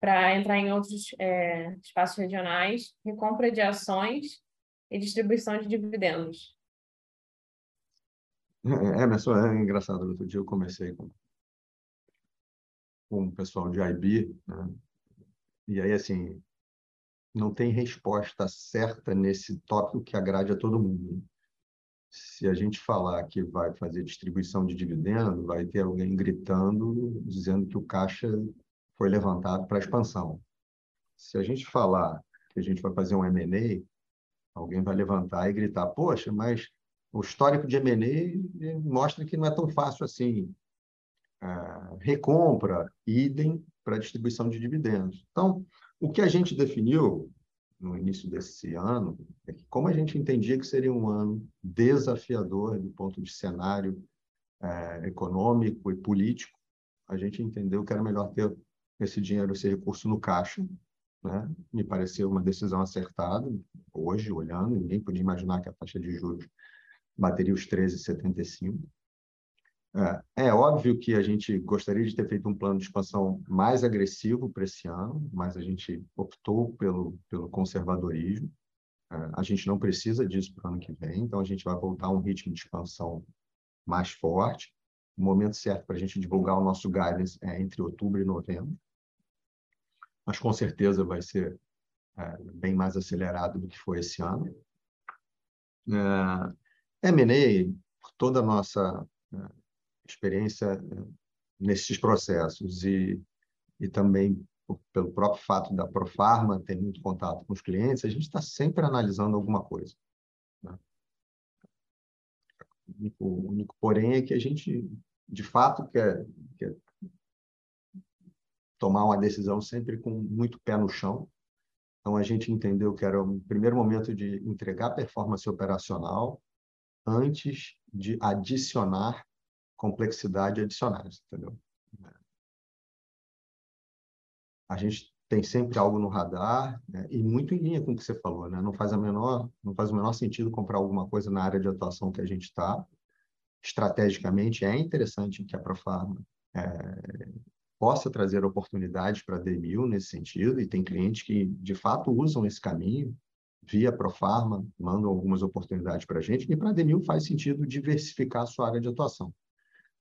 para entrar em outros é, espaços regionais, recompra de ações e distribuição de dividendos. É, Emerson, é engraçado. Outro dia eu comecei com, com o pessoal de IB, né? e aí, assim, não tem resposta certa nesse tópico que agrade a todo mundo. Né? Se a gente falar que vai fazer distribuição de dividendo, vai ter alguém gritando, dizendo que o caixa foi levantado para expansão. Se a gente falar que a gente vai fazer um M&A, alguém vai levantar e gritar, poxa, mas o histórico de M&A mostra que não é tão fácil assim. uh, recompra, idem para distribuição de dividendos. Então, o que a gente definiu no início desse ano é que, como a gente entendia que seria um ano desafiador do ponto de cenário uh, econômico e político, a gente entendeu que era melhor ter esse dinheiro, esse recurso no caixa, né? Me pareceu uma decisão acertada. Hoje, olhando, ninguém podia imaginar que a taxa de juros bateria os 13,75. É, é óbvio que a gente gostaria de ter feito um plano de expansão mais agressivo para esse ano, mas a gente optou pelo, pelo conservadorismo. É, a gente não precisa disso para o ano que vem, então a gente vai voltar a um ritmo de expansão mais forte. O momento certo para a gente divulgar o nosso guidance é entre outubro e novembro mas com certeza vai ser é, bem mais acelerado do que foi esse ano. É, M&A, por toda a nossa é, experiência é, nesses processos e, e também pelo próprio fato da Profarma ter muito contato com os clientes, a gente está sempre analisando alguma coisa. Né? O único, o único porém é que a gente, de fato, quer, quer tomar uma decisão sempre com muito pé no chão. Então, a gente entendeu que era um primeiro momento de entregar performance operacional antes de adicionar complexidade adicionais, entendeu? A gente tem sempre algo no radar né? e muito em linha com o que você falou, né? Não faz a menor, não faz o menor sentido comprar alguma coisa na área de atuação que a gente está. Estrategicamente é interessante que a Profarma é, possa trazer oportunidades para a D1000 nesse sentido, e tem clientes que, de fato, usam esse caminho, via Profarma, mandam algumas oportunidades para a gente, e para a D1000 faz sentido diversificar a sua área de atuação.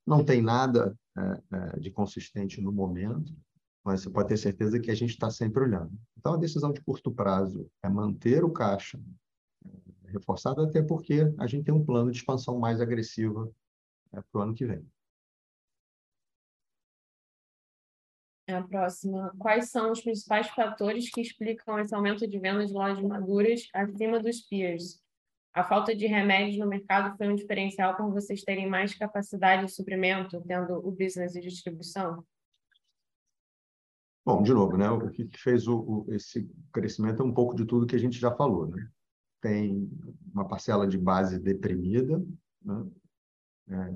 Não tem nada é, é, de consistente no momento, mas você pode ter certeza que a gente está sempre olhando. Então, a decisão de curto prazo é manter o caixa é, reforçado, até porque a gente tem um plano de expansão mais agressiva é, para o ano que vem. A próxima. Quais são os principais fatores que explicam esse aumento de vendas de lojas maduras acima dos peers? A falta de remédios no mercado foi um diferencial por vocês terem mais capacidade de suprimento, tendo o business de distribuição? Bom, de novo, né? O que fez o, o, esse crescimento é um pouco de tudo que a gente já falou, né? Tem uma parcela de base deprimida, né? é,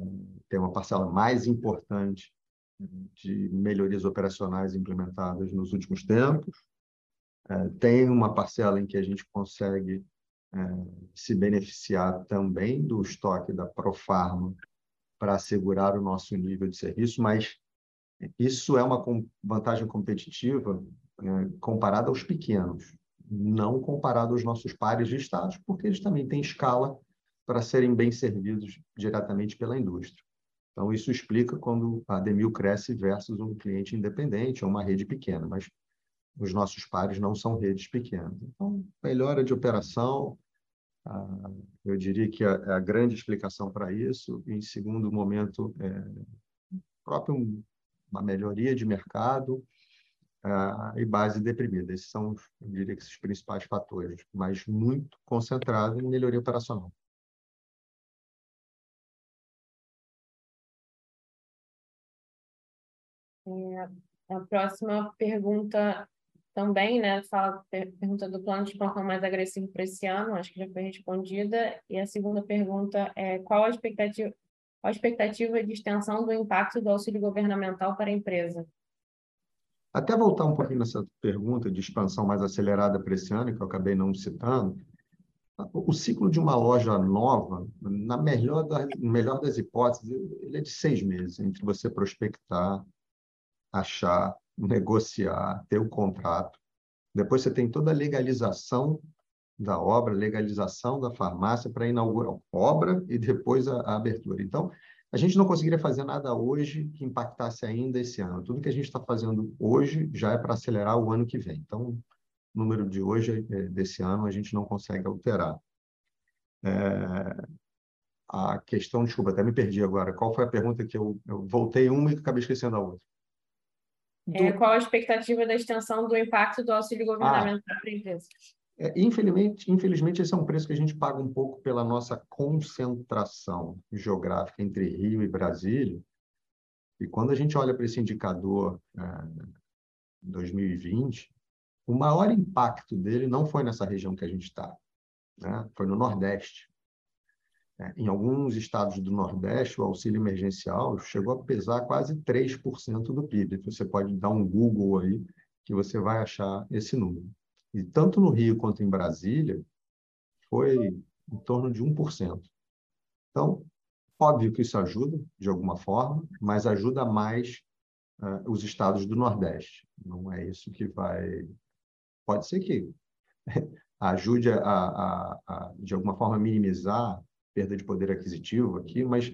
tem uma parcela mais importante de melhorias operacionais implementadas nos últimos tempos. É, tem uma parcela em que a gente consegue é, se beneficiar também do estoque da Profarma para assegurar o nosso nível de serviço, mas isso é uma vantagem competitiva é, comparada aos pequenos, não comparado aos nossos pares de estados, porque eles também têm escala para serem bem servidos diretamente pela indústria. Então, isso explica quando a Demil cresce versus um cliente independente ou uma rede pequena, mas os nossos pares não são redes pequenas. Então, melhora de operação, ah, eu diria que é a grande explicação para isso. Em segundo momento, é próprio uma melhoria de mercado ah, e base deprimida. Esses são, eu diria que, os principais fatores, mas muito concentrado em melhoria operacional. A próxima pergunta também, né? Fala, pergunta do plano de expansão mais agressivo para esse ano, acho que já foi respondida. E a segunda pergunta é qual a expectativa, a expectativa de extensão do impacto do auxílio governamental para a empresa? Até voltar um pouquinho nessa pergunta de expansão mais acelerada para esse ano, que eu acabei não citando, o ciclo de uma loja nova, na melhor, da, melhor das hipóteses, ele é de seis meses, entre você prospectar, achar, negociar, ter o contrato. Depois você tem toda a legalização da obra, legalização da farmácia para inaugurar a obra e depois a, a, abertura. Então, a gente não conseguiria fazer nada hoje que impactasse ainda esse ano. Tudo que a gente está fazendo hoje já é para acelerar o ano que vem. Então, o número de hoje, é, desse ano, a gente não consegue alterar. É, a questão, desculpa, até me perdi agora. Qual foi a pergunta que eu, eu voltei uma e acabei esquecendo a outra? Do... É, qual a expectativa da extensão do impacto do auxílio governamental ah, para a empresa? É, infelizmente, infelizmente, esse é um preço que a gente paga um pouco pela nossa concentração geográfica entre Rio e Brasília. E quando a gente olha para esse indicador é, 2020, o maior impacto dele não foi nessa região que a gente está, né? foi no Nordeste. É, em alguns estados do Nordeste, o auxílio emergencial chegou a pesar quase 3% do PIB. Você pode dar um Google aí que você vai achar esse número. E tanto no Rio quanto em Brasília, foi em torno de 1%. Então, óbvio que isso ajuda, de alguma forma, mas ajuda mais uh, os estados do Nordeste. Não é isso que vai. Pode ser que ajude a, a, a, de alguma forma, minimizar perda de poder aquisitivo aqui, mas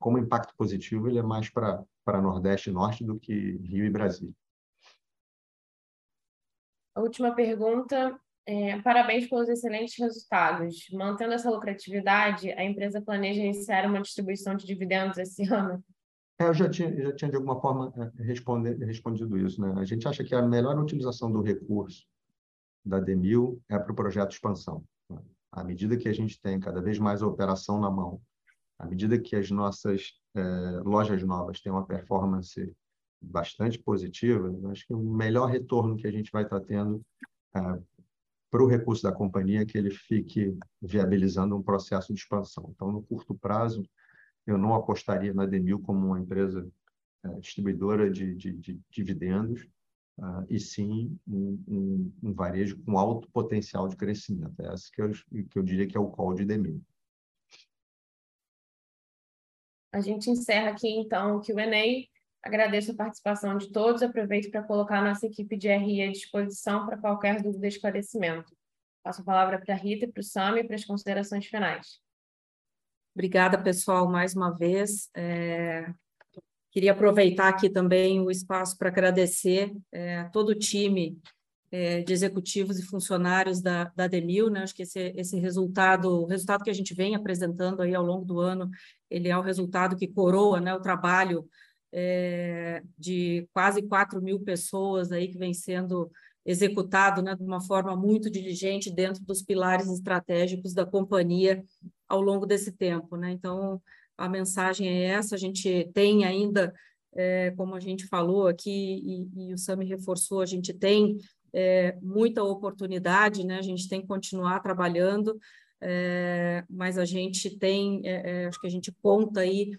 como impacto positivo, ele é mais para Nordeste e Norte do que Rio e Brasília. A última pergunta. É, parabéns pelos excelentes resultados. Mantendo essa lucratividade, a empresa planeja iniciar uma distribuição de dividendos esse ano? É, eu já tinha, já tinha, de alguma forma, é, respondido isso. Né? A gente acha que a melhor utilização do recurso da Demil é para o projeto expansão. À medida que a gente tem cada vez mais a operação na mão, à medida que as nossas é, lojas novas têm uma performance bastante positiva, acho que o melhor retorno que a gente vai estar tendo é, para o recurso da companhia é que ele fique viabilizando um processo de expansão. Então, no curto prazo, eu não apostaria na Demil como uma empresa é, distribuidora de, de, de dividendos, uh, e sim um, um, um, varejo com alto potencial de crescimento. É esse que eu, que eu diria que é o call de Demil. A gente encerra aqui, então, o Q&A. Agradeço a participação de todos. Aproveito para colocar a nossa equipe de RI à disposição para qualquer dúvida e esclarecimento. Passo a palavra para a Rita e para o Sami para as considerações finais. Obrigada, pessoal, mais uma vez. É... Queria aproveitar aqui também o espaço para agradecer é, todo o time é, de executivos e funcionários da, da Demil, né? Acho que esse, esse resultado, o resultado que a gente vem apresentando aí ao longo do ano, ele é o resultado que coroa, né, o trabalho é, de quase 4 mil pessoas aí que vem sendo executado né, de uma forma muito diligente dentro dos pilares estratégicos da companhia ao longo desse tempo. Né? Então, a mensagem é essa, a gente tem ainda, é, como a gente falou aqui, e, e o Sami reforçou, a gente tem é, muita oportunidade, né? a gente tem que continuar trabalhando, é, mas a gente tem, é, é, acho que a gente conta aí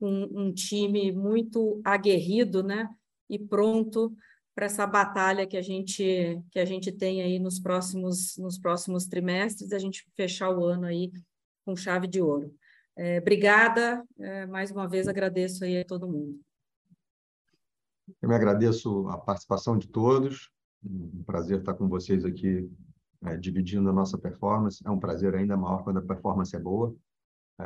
um, um time muito aguerrido, né? E pronto para essa batalha que a gente que a gente tem aí nos próximos nos próximos trimestres, a gente fechar o ano aí com chave de ouro. É, obrigada, é, mais uma vez agradeço aí a todo mundo. Eu me agradeço a participação de todos, um prazer estar com vocês aqui é, dividindo a nossa performance. É um prazer ainda maior quando a performance é boa. É,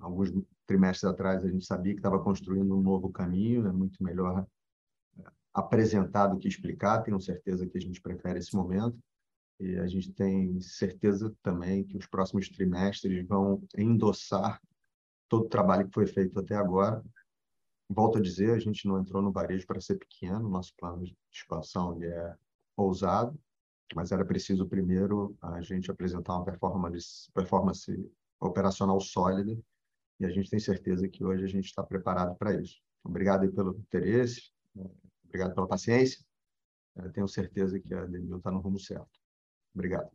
alguns trimestres atrás a gente sabia que estava construindo um novo caminho, é muito melhor é, apresentar do que explicar. Tenho certeza que a gente prefere esse momento e a gente tem certeza também que os próximos trimestres vão endossar todo o trabalho que foi feito até agora. Volto a dizer, a gente não entrou no varejo para ser pequeno, nosso plano de expansão é ousado, mas era preciso primeiro a gente apresentar uma performance, performance operacional sólida e a gente tem certeza que hoje a gente está preparado para isso. Obrigado pelo interesse, obrigado pela paciência. Eu tenho certeza que a Demil está no rumo certo. Obrigado.